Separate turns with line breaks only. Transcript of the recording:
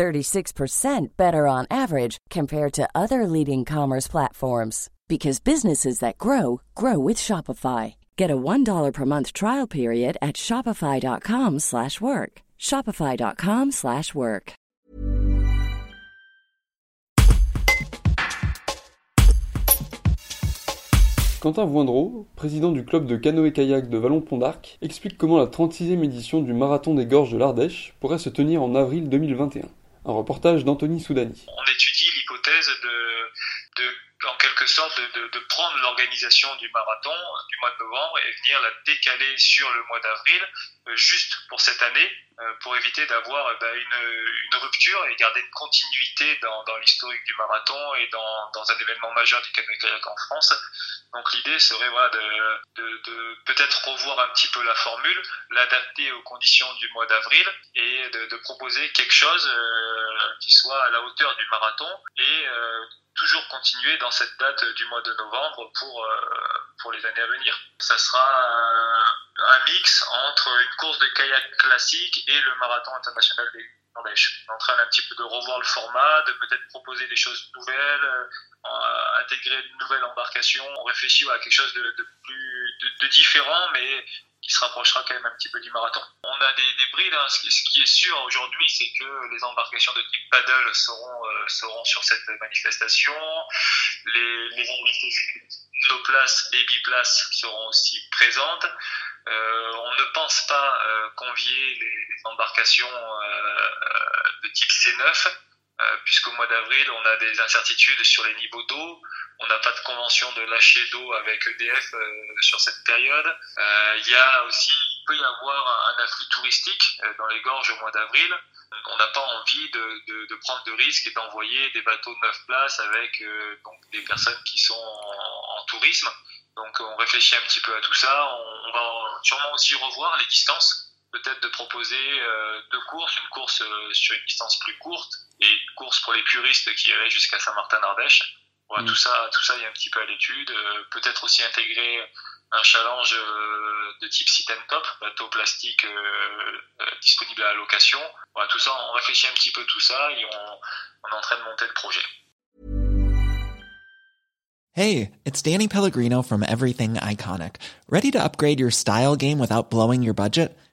36% better on average compared to other leading commerce platforms because businesses that grow grow with Shopify. Get a $1 per month trial period at shopify.com/work. shopify.com/work.
Quentin Voindreau, président du club de canoë-kayak de Vallon-Pont d'Arc, explique comment la 36e édition du Marathon des Gorges de l'Ardèche pourrait se tenir en avril 2021. Un reportage d'Anthony Soudani.
En quelque sorte de, de, prendre l'organisation du marathon du mois de novembre et venir la décaler sur le mois d'avril, euh, juste pour cette année, euh, pour éviter d'avoir euh, bah, une, une, rupture et garder une continuité dans, dans l'historique du marathon et dans, dans, un événement majeur du canoë-kayak en France. Donc l'idée serait de, de, peut-être revoir un petit peu la formule, l'adapter aux conditions du mois d'avril et de, proposer quelque chose qui soit à la hauteur du marathon et euh, toujours continuer dans cette date du mois de novembre pour, euh, pour les années à venir. Ça sera un, mix entre une course de kayak classique et le marathon international des Norvège. On est en train un petit peu de revoir le format, de peut-être proposer des choses nouvelles, euh, intégrer une nouvelle embarcation. On réfléchit à quelque chose de, plus de différent, mais se rapprochera quand même un petit peu du marathon. On a des, des brides, hein. ce, qui est sûr aujourd'hui, c'est que les embarcations de type paddle seront, euh, seront sur cette manifestation. Les, les embarcations et biplace seront aussi présentes. Euh, on ne pense pas euh, convier les, embarcations de type C9, euh, puisqu'au mois d'avril, on a des incertitudes sur les niveaux d'eau. On n'a pas de convention de lâcher d'eau avec EDF euh, sur cette période. Euh, il y a aussi, peut y avoir un afflux touristique dans les gorges au mois d'avril. On n'a pas envie de, de, prendre de risques et d'envoyer des bateaux de 9 places avec donc des personnes qui sont en, tourisme. Donc on réfléchit un petit peu à tout ça. On, va sûrement aussi revoir les distances peut-être de proposer euh, deux courses, une course euh, sur une distance plus courte course pour les puristes qui irait jusqu'à Saint-Martin-Ardèche. Voilà, mmh. Tout ça, tout ça, il y a un petit peu à l'étude. Euh, peut-être aussi intégrer un challenge de type sit and top, bateau plastique disponible à la location. Voilà, tout ça, on réfléchit un petit peu tout ça et on, on est en train de monter le projet.
Hey, it's Danny Pellegrino from Everything Iconic. Ready to upgrade your style game without blowing your budget?